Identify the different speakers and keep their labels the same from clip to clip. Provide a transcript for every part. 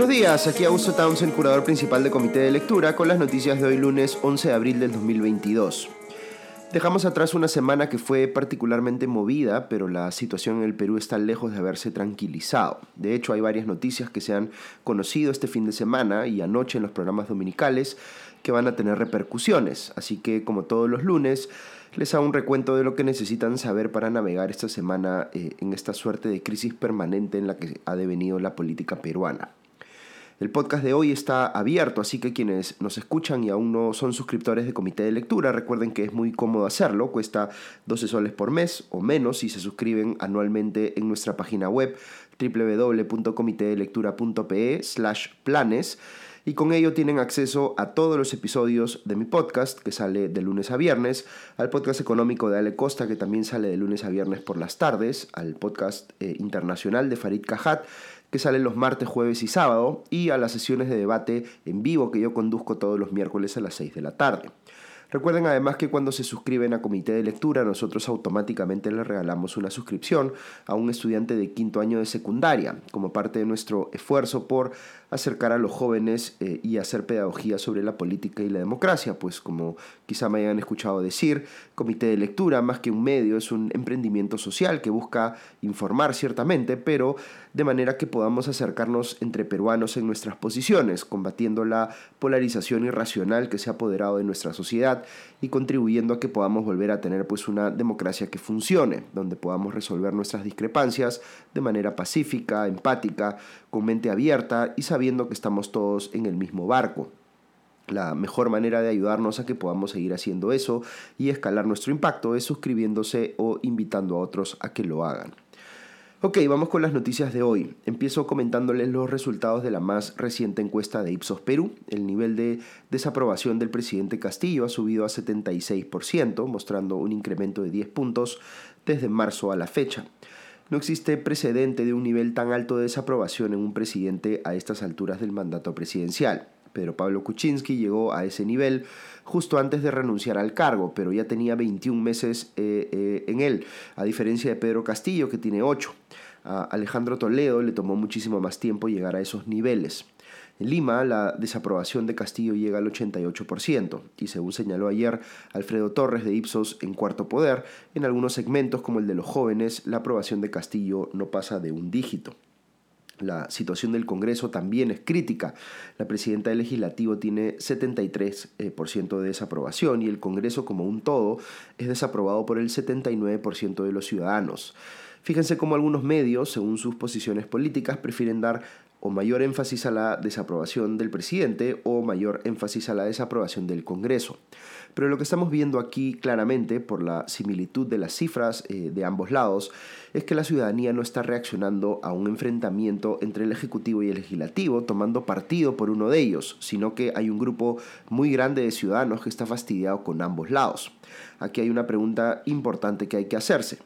Speaker 1: Buenos días, aquí Augusto Townsend, curador principal de Comité de Lectura, con las noticias de hoy lunes 11 de abril del 2022. Dejamos atrás una semana que fue particularmente movida, pero la situación en el Perú está lejos de haberse tranquilizado. De hecho, hay varias noticias que se han conocido este fin de semana y anoche en los programas dominicales que van a tener repercusiones. Así que, como todos los lunes, les hago un recuento de lo que necesitan saber para navegar esta semana eh, en esta suerte de crisis permanente en la que ha devenido la política peruana. El podcast de hoy está abierto, así que quienes nos escuchan y aún no son suscriptores de comité de lectura, recuerden que es muy cómodo hacerlo, cuesta 12 soles por mes o menos si se suscriben anualmente en nuestra página web www.comitedelectura.pe slash planes y con ello tienen acceso a todos los episodios de mi podcast que sale de lunes a viernes, al podcast económico de Ale Costa que también sale de lunes a viernes por las tardes, al podcast eh, internacional de Farid Cajat que salen los martes, jueves y sábado, y a las sesiones de debate en vivo que yo conduzco todos los miércoles a las 6 de la tarde. Recuerden además que cuando se suscriben a Comité de Lectura, nosotros automáticamente les regalamos una suscripción a un estudiante de quinto año de secundaria, como parte de nuestro esfuerzo por acercar a los jóvenes eh, y hacer pedagogía sobre la política y la democracia, pues como quizá me hayan escuchado decir, Comité de Lectura, más que un medio, es un emprendimiento social que busca informar ciertamente, pero de manera que podamos acercarnos entre peruanos en nuestras posiciones, combatiendo la polarización irracional que se ha apoderado de nuestra sociedad y contribuyendo a que podamos volver a tener pues una democracia que funcione, donde podamos resolver nuestras discrepancias de manera pacífica, empática, con mente abierta y sabiendo que estamos todos en el mismo barco. La mejor manera de ayudarnos a que podamos seguir haciendo eso y escalar nuestro impacto es suscribiéndose o invitando a otros a que lo hagan. Ok, vamos con las noticias de hoy. Empiezo comentándoles los resultados de la más reciente encuesta de Ipsos Perú. El nivel de desaprobación del presidente Castillo ha subido a 76%, mostrando un incremento de 10 puntos desde marzo a la fecha. No existe precedente de un nivel tan alto de desaprobación en un presidente a estas alturas del mandato presidencial. Pedro Pablo Kuczynski llegó a ese nivel justo antes de renunciar al cargo, pero ya tenía 21 meses eh, eh, en él, a diferencia de Pedro Castillo, que tiene 8. A Alejandro Toledo le tomó muchísimo más tiempo llegar a esos niveles. En Lima, la desaprobación de Castillo llega al 88%, y según señaló ayer Alfredo Torres de Ipsos en Cuarto Poder, en algunos segmentos como el de los jóvenes, la aprobación de Castillo no pasa de un dígito. La situación del Congreso también es crítica. La presidenta del legislativo tiene 73% eh, de desaprobación y el Congreso como un todo es desaprobado por el 79% de los ciudadanos. Fíjense cómo algunos medios, según sus posiciones políticas, prefieren dar o mayor énfasis a la desaprobación del presidente o mayor énfasis a la desaprobación del Congreso. Pero lo que estamos viendo aquí claramente, por la similitud de las cifras eh, de ambos lados, es que la ciudadanía no está reaccionando a un enfrentamiento entre el Ejecutivo y el Legislativo, tomando partido por uno de ellos, sino que hay un grupo muy grande de ciudadanos que está fastidiado con ambos lados. Aquí hay una pregunta importante que hay que hacerse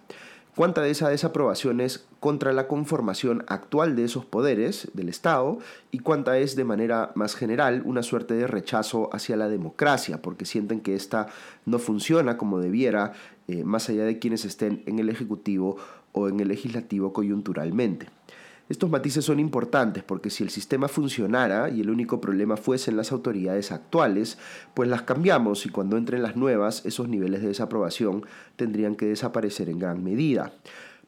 Speaker 1: cuánta de esa desaprobación es contra la conformación actual de esos poderes del Estado y cuánta es de manera más general una suerte de rechazo hacia la democracia, porque sienten que ésta no funciona como debiera, eh, más allá de quienes estén en el Ejecutivo o en el Legislativo coyunturalmente. Estos matices son importantes porque si el sistema funcionara y el único problema fuesen las autoridades actuales, pues las cambiamos y cuando entren las nuevas, esos niveles de desaprobación tendrían que desaparecer en gran medida.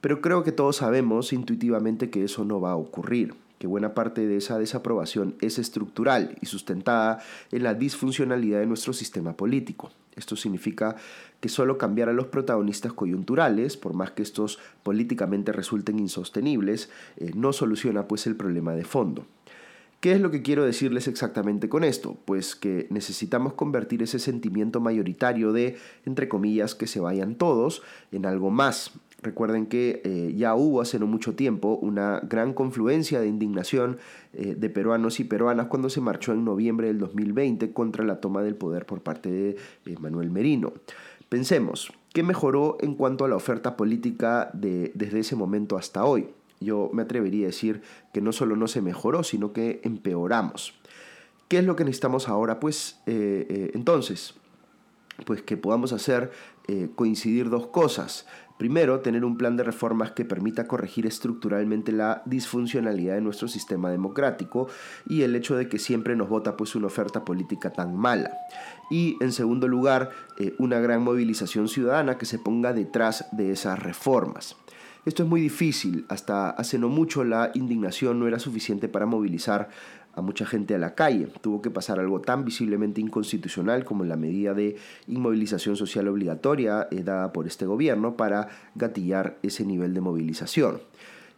Speaker 1: Pero creo que todos sabemos intuitivamente que eso no va a ocurrir que buena parte de esa desaprobación es estructural y sustentada en la disfuncionalidad de nuestro sistema político. Esto significa que solo cambiar a los protagonistas coyunturales, por más que estos políticamente resulten insostenibles, eh, no soluciona pues el problema de fondo. ¿Qué es lo que quiero decirles exactamente con esto? Pues que necesitamos convertir ese sentimiento mayoritario de, entre comillas, que se vayan todos en algo más, Recuerden que eh, ya hubo hace no mucho tiempo una gran confluencia de indignación eh, de peruanos y peruanas cuando se marchó en noviembre del 2020 contra la toma del poder por parte de eh, Manuel Merino. Pensemos, ¿qué mejoró en cuanto a la oferta política de, desde ese momento hasta hoy? Yo me atrevería a decir que no solo no se mejoró, sino que empeoramos. ¿Qué es lo que necesitamos ahora? Pues entonces, pues que podamos hacer coincidir dos cosas. Primero, tener un plan de reformas que permita corregir estructuralmente la disfuncionalidad de nuestro sistema democrático y el hecho de que siempre nos vota pues una oferta política tan mala. Y en segundo lugar, eh, una gran movilización ciudadana que se ponga detrás de esas reformas. Esto es muy difícil, hasta hace no mucho la indignación no era suficiente para movilizar a mucha gente a la calle. Tuvo que pasar algo tan visiblemente inconstitucional como la medida de inmovilización social obligatoria eh, dada por este gobierno para gatillar ese nivel de movilización.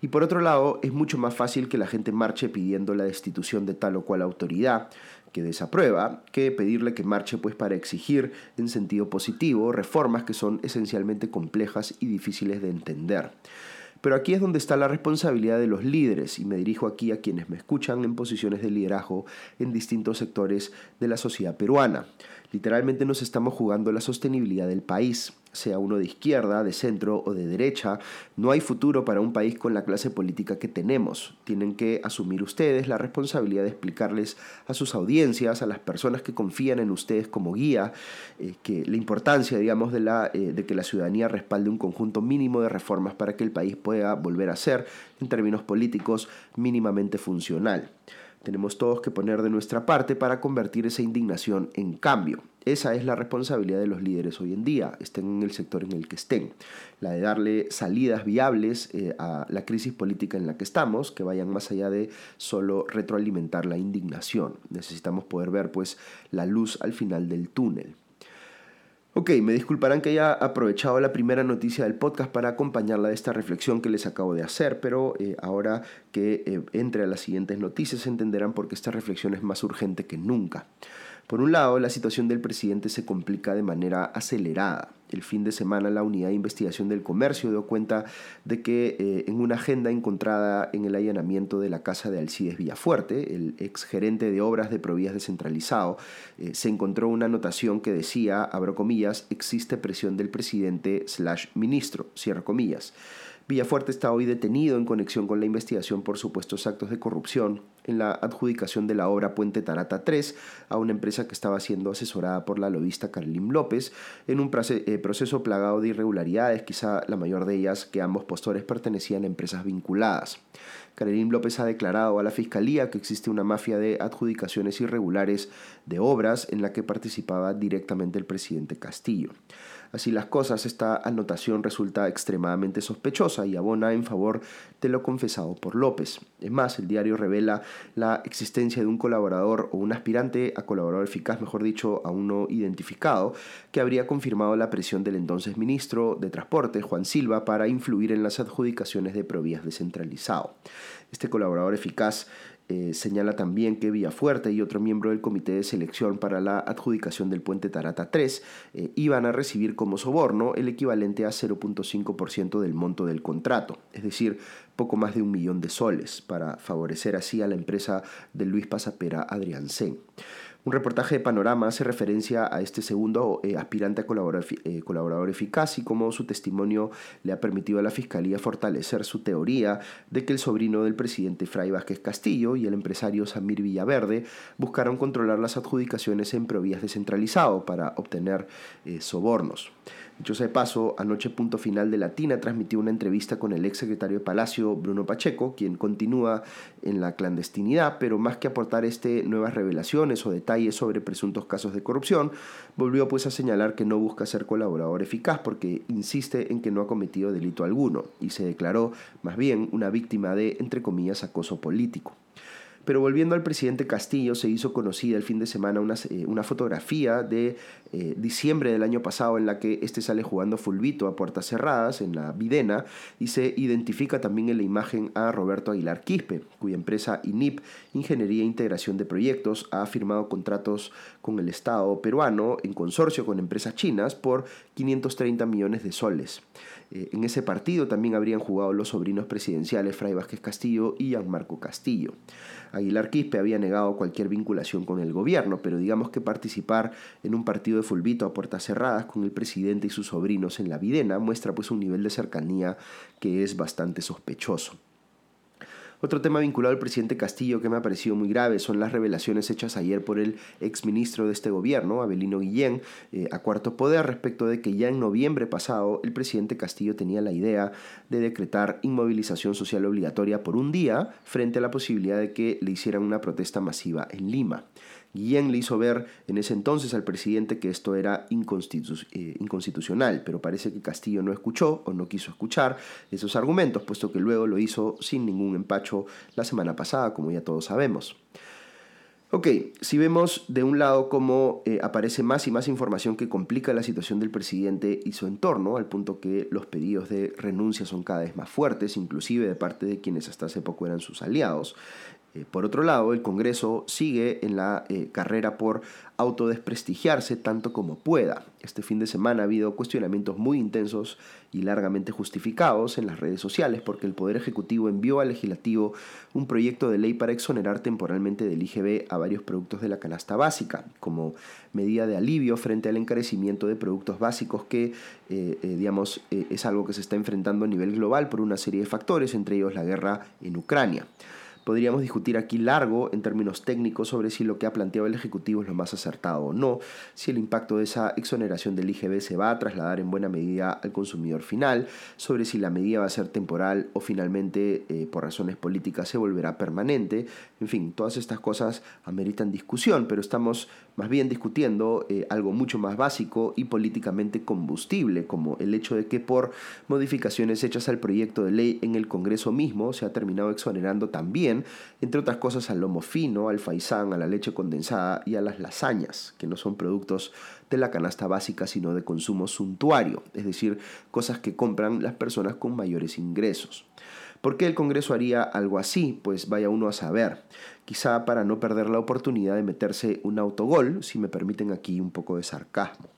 Speaker 1: Y por otro lado, es mucho más fácil que la gente marche pidiendo la destitución de tal o cual autoridad que desaprueba, que pedirle que marche pues para exigir en sentido positivo reformas que son esencialmente complejas y difíciles de entender. Pero aquí es donde está la responsabilidad de los líderes y me dirijo aquí a quienes me escuchan en posiciones de liderazgo en distintos sectores de la sociedad peruana. Literalmente nos estamos jugando la sostenibilidad del país, sea uno de izquierda, de centro o de derecha. No hay futuro para un país con la clase política que tenemos. Tienen que asumir ustedes la responsabilidad de explicarles a sus audiencias, a las personas que confían en ustedes como guía, eh, que la importancia, digamos, de, la, eh, de que la ciudadanía respalde un conjunto mínimo de reformas para que el país pueda volver a ser, en términos políticos, mínimamente funcional. Tenemos todos que poner de nuestra parte para convertir esa indignación en cambio. Esa es la responsabilidad de los líderes hoy en día, estén en el sector en el que estén. La de darle salidas viables eh, a la crisis política en la que estamos, que vayan más allá de solo retroalimentar la indignación. Necesitamos poder ver pues la luz al final del túnel. Ok, me disculparán que haya aprovechado la primera noticia del podcast para acompañarla de esta reflexión que les acabo de hacer, pero eh, ahora que eh, entre a las siguientes noticias entenderán por qué esta reflexión es más urgente que nunca. Por un lado, la situación del presidente se complica de manera acelerada. El fin de semana la Unidad de Investigación del Comercio dio cuenta de que eh, en una agenda encontrada en el allanamiento de la casa de Alcides Villafuerte, el ex gerente de obras de Provías descentralizado, eh, se encontró una anotación que decía, abro comillas, existe presión del presidente slash ministro, cierro comillas. Villafuerte está hoy detenido en conexión con la investigación por supuestos actos de corrupción en la adjudicación de la obra Puente Tarata 3 a una empresa que estaba siendo asesorada por la lobista Carlín López en un eh, proceso plagado de irregularidades, quizá la mayor de ellas que ambos postores pertenecían a empresas vinculadas. Carolín López ha declarado a la Fiscalía que existe una mafia de adjudicaciones irregulares de obras en la que participaba directamente el presidente Castillo. Así las cosas, esta anotación resulta extremadamente sospechosa y abona en favor de lo confesado por López. Es más, el diario revela la existencia de un colaborador o un aspirante a colaborador eficaz, mejor dicho, a uno identificado, que habría confirmado la presión del entonces ministro de Transporte, Juan Silva, para influir en las adjudicaciones de Provías descentralizado. Este colaborador eficaz eh, señala también que Villafuerte y otro miembro del comité de selección para la adjudicación del puente Tarata 3 eh, iban a recibir como soborno el equivalente a 0.5% del monto del contrato, es decir, poco más de un millón de soles, para favorecer así a la empresa de Luis Pasapera Adrián Sen. Un reportaje de Panorama hace referencia a este segundo eh, aspirante a colaborador, eh, colaborador eficaz y cómo su testimonio le ha permitido a la Fiscalía fortalecer su teoría de que el sobrino del presidente Fray Vázquez Castillo y el empresario Samir Villaverde buscaron controlar las adjudicaciones en provías descentralizado para obtener eh, sobornos. Dicho sea de paso, anoche Punto Final de Latina transmitió una entrevista con el ex secretario de Palacio, Bruno Pacheco, quien continúa en la clandestinidad, pero más que aportar este, nuevas revelaciones o detalles sobre presuntos casos de corrupción, volvió pues a señalar que no busca ser colaborador eficaz porque insiste en que no ha cometido delito alguno y se declaró más bien una víctima de, entre comillas, acoso político. Pero volviendo al presidente Castillo, se hizo conocida el fin de semana una, eh, fotografía de eh, diciembre del año pasado en la que este sale jugando fulbito a puertas cerradas en la Videna y se identifica también en la imagen a Roberto Aguilar Quispe, cuya empresa INIP, Ingeniería e Integración de Proyectos, ha firmado contratos con el Estado peruano en consorcio con empresas chinas por 530 millones de soles. Eh, en ese partido también habrían jugado los sobrinos presidenciales Fray Vázquez Castillo y Gianmarco Castillo. Aguilar Quispe había negado cualquier vinculación con el gobierno, pero digamos que participar en un partido de fulbito a puertas cerradas con el presidente y sus sobrinos en la Videna muestra pues un nivel de cercanía que es bastante sospechoso. Otro tema vinculado al presidente Castillo que me ha parecido muy grave son las revelaciones hechas ayer por el exministro de este gobierno, Abelino Guillén, eh, a Cuarto Poder, respecto de que ya en noviembre pasado el presidente Castillo tenía la idea de decretar inmovilización social obligatoria por un día frente a la posibilidad de que le hicieran una protesta masiva en Lima. Guillén le hizo ver en ese entonces al presidente que esto era eh, inconstitucional, pero parece que Castillo no escuchó o no quiso escuchar esos argumentos, puesto que luego lo hizo sin ningún empacho la semana pasada, como ya todos sabemos. Ok, si vemos de un lado cómo eh, aparece más y más información que complica la situación del presidente y su entorno, al punto que los pedidos de renuncia son cada vez más fuertes, inclusive de parte de quienes hasta hace poco eran sus aliados, por otro lado, el Congreso sigue en la eh, carrera por autodesprestigiarse tanto como pueda. Este fin de semana ha habido cuestionamientos muy intensos y largamente justificados en las redes sociales porque el Poder Ejecutivo envió al Legislativo un proyecto de ley para exonerar temporalmente del IGB a varios productos de la canasta básica, como medida de alivio frente al encarecimiento de productos básicos que, eh, digamos, es algo que se está enfrentando a nivel global por una serie de factores, entre ellos la guerra en Ucrania. Podríamos discutir aquí largo en términos técnicos sobre si lo que ha planteado el Ejecutivo es lo más acertado o no, si el impacto de esa exoneración del IGB se va a trasladar en buena medida al consumidor final, sobre si la medida va a ser temporal o finalmente eh, por razones políticas se volverá permanente. En fin, todas estas cosas ameritan discusión, pero estamos más bien discutiendo eh, algo mucho más básico y políticamente combustible, como el hecho de que por modificaciones hechas al proyecto de ley en el Congreso mismo se ha terminado exonerando también entre otras cosas al lomo fino, al faisán, a la leche condensada y a las lasañas, que no son productos de la canasta básica, sino de consumo suntuario, es decir, cosas que compran las personas con mayores ingresos. ¿Por qué el Congreso haría algo así? Pues vaya uno a saber. Quizá para no perder la oportunidad de meterse un autogol, si me permiten aquí un poco de sarcasmo.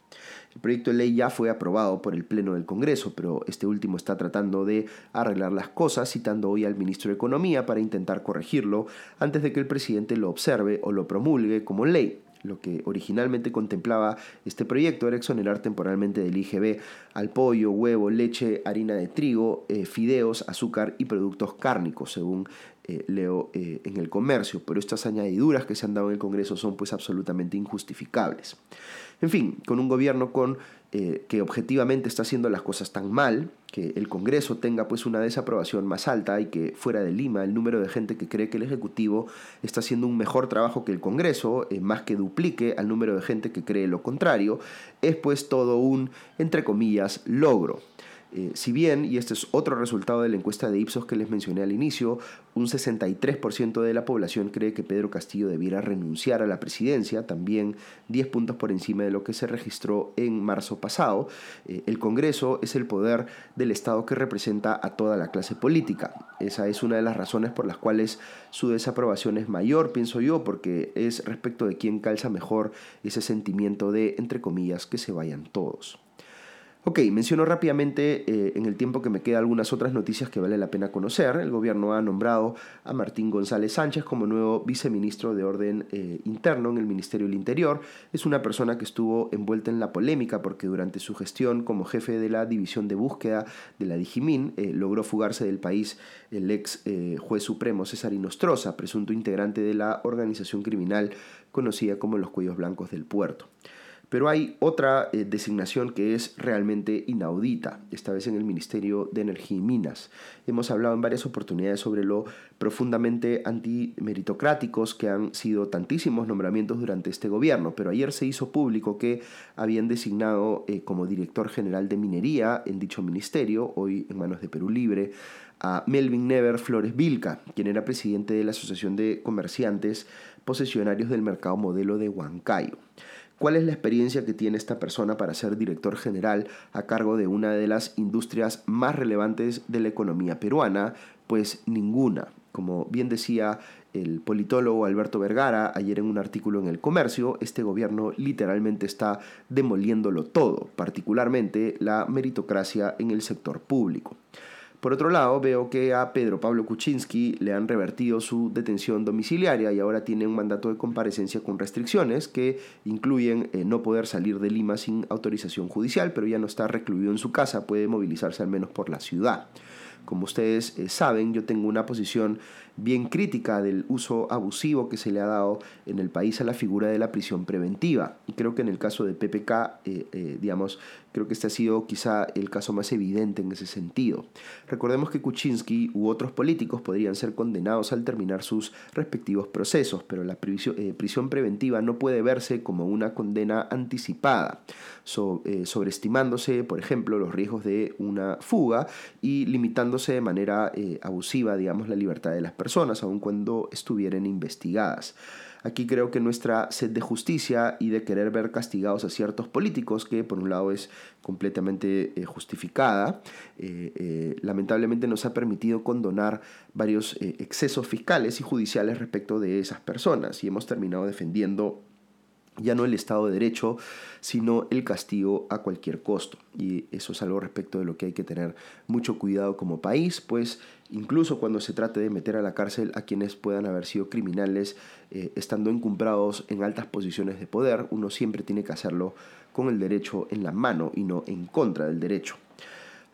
Speaker 1: El proyecto de ley ya fue aprobado por el Pleno del Congreso, pero este último está tratando de arreglar las cosas, citando hoy al ministro de Economía para intentar corregirlo antes de que el presidente lo observe o lo promulgue como ley. Lo que originalmente contemplaba este proyecto era exonerar temporalmente del IGB al pollo, huevo, leche, harina de trigo, eh, fideos, azúcar y productos cárnicos, según eh, leo eh, en el comercio. Pero estas añadiduras que se han dado en el Congreso son pues absolutamente injustificables. En fin, con un gobierno con, eh, que objetivamente está haciendo las cosas tan mal, que el Congreso tenga pues una desaprobación más alta y que fuera de Lima el número de gente que cree que el Ejecutivo está haciendo un mejor trabajo que el Congreso, eh, más que duplique al número de gente que cree lo contrario, es pues todo un, entre comillas, logro. Eh, si bien, y este es otro resultado de la encuesta de Ipsos que les mencioné al inicio, un 63% de la población cree que Pedro Castillo debiera renunciar a la presidencia, también 10 puntos por encima de lo que se registró en marzo pasado. Eh, el Congreso es el poder del Estado que representa a toda la clase política. Esa es una de las razones por las cuales su desaprobación es mayor, pienso yo, porque es respecto de quién calza mejor ese sentimiento de, entre comillas, que se vayan todos. Ok, menciono rápidamente eh, en el tiempo que me queda algunas otras noticias que vale la pena conocer. El gobierno ha nombrado a Martín González Sánchez como nuevo viceministro de Orden eh, Interno en el Ministerio del Interior. Es una persona que estuvo envuelta en la polémica porque durante su gestión como jefe de la División de Búsqueda de la Digimin eh, logró fugarse del país el ex juez supremo César Inostroza, presunto integrante de la organización criminal conocida como los Cuellos Blancos del Puerto. Pero hay otra eh, designación que es realmente inaudita, esta vez en el Ministerio de Energía y Minas. Hemos hablado en varias oportunidades sobre lo profundamente antimeritocráticos que han sido tantísimos nombramientos durante este gobierno, pero ayer se hizo público que habían designado eh, como director general de minería en dicho ministerio, hoy en manos de Perú Libre, a Melvin Never Flores Vilca, quien era presidente de la Asociación de Comerciantes Posesionarios del Mercado Modelo de Huancayo. ¿Cuál es la experiencia que tiene esta persona para ser director general a cargo de una de las industrias más relevantes de la economía peruana? Pues ninguna. Como bien decía el politólogo Alberto Vergara ayer en un artículo en El Comercio, este gobierno literalmente está demoliéndolo todo, particularmente la meritocracia en el sector público. Por otro lado, veo que a Pedro Pablo Kuczynski le han revertido su detención domiciliaria y ahora tiene un mandato de comparecencia con restricciones que incluyen eh, no poder salir de Lima sin autorización judicial, pero ya no está recluido en su casa, puede movilizarse al menos por la ciudad. como ustedes eh, saben, yo tengo una posición bien crítica del uso abusivo que se le ha dado en el país a la figura de la prisión preventiva. Y creo que en el caso de PPK, eh, digamos, creo que este ha sido quizá el caso más evidente en ese sentido. Recordemos que Kuczynski u otros políticos podrían ser condenados al terminar sus respectivos procesos, pero la eh, prisión, preventiva no puede verse como una condena anticipada, sobreestimándose, por ejemplo, los riesgos de una fuga y limitándose de manera abusiva, digamos, la libertad de las personas, aun cuando estuvieran investigadas. Aquí creo que nuestra sed de justicia y de querer ver castigados a ciertos políticos, que por un lado es completamente eh, justificada, eh, eh, lamentablemente nos ha permitido condonar varios excesos fiscales y judiciales respecto de esas personas y hemos terminado defendiendo ya no el Estado de Derecho, sino el castigo a cualquier costo. Y eso es algo respecto de lo que hay que tener mucho cuidado como país, pues incluso cuando se trate de meter a la cárcel a quienes puedan haber sido criminales eh, estando encumbrados en altas posiciones de poder, uno siempre tiene que hacerlo con el derecho en la mano y no en contra del derecho.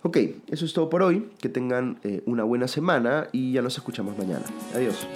Speaker 1: Ok, eso es todo por hoy. Que tengan eh, una buena semana y ya nos escuchamos mañana. Adiós.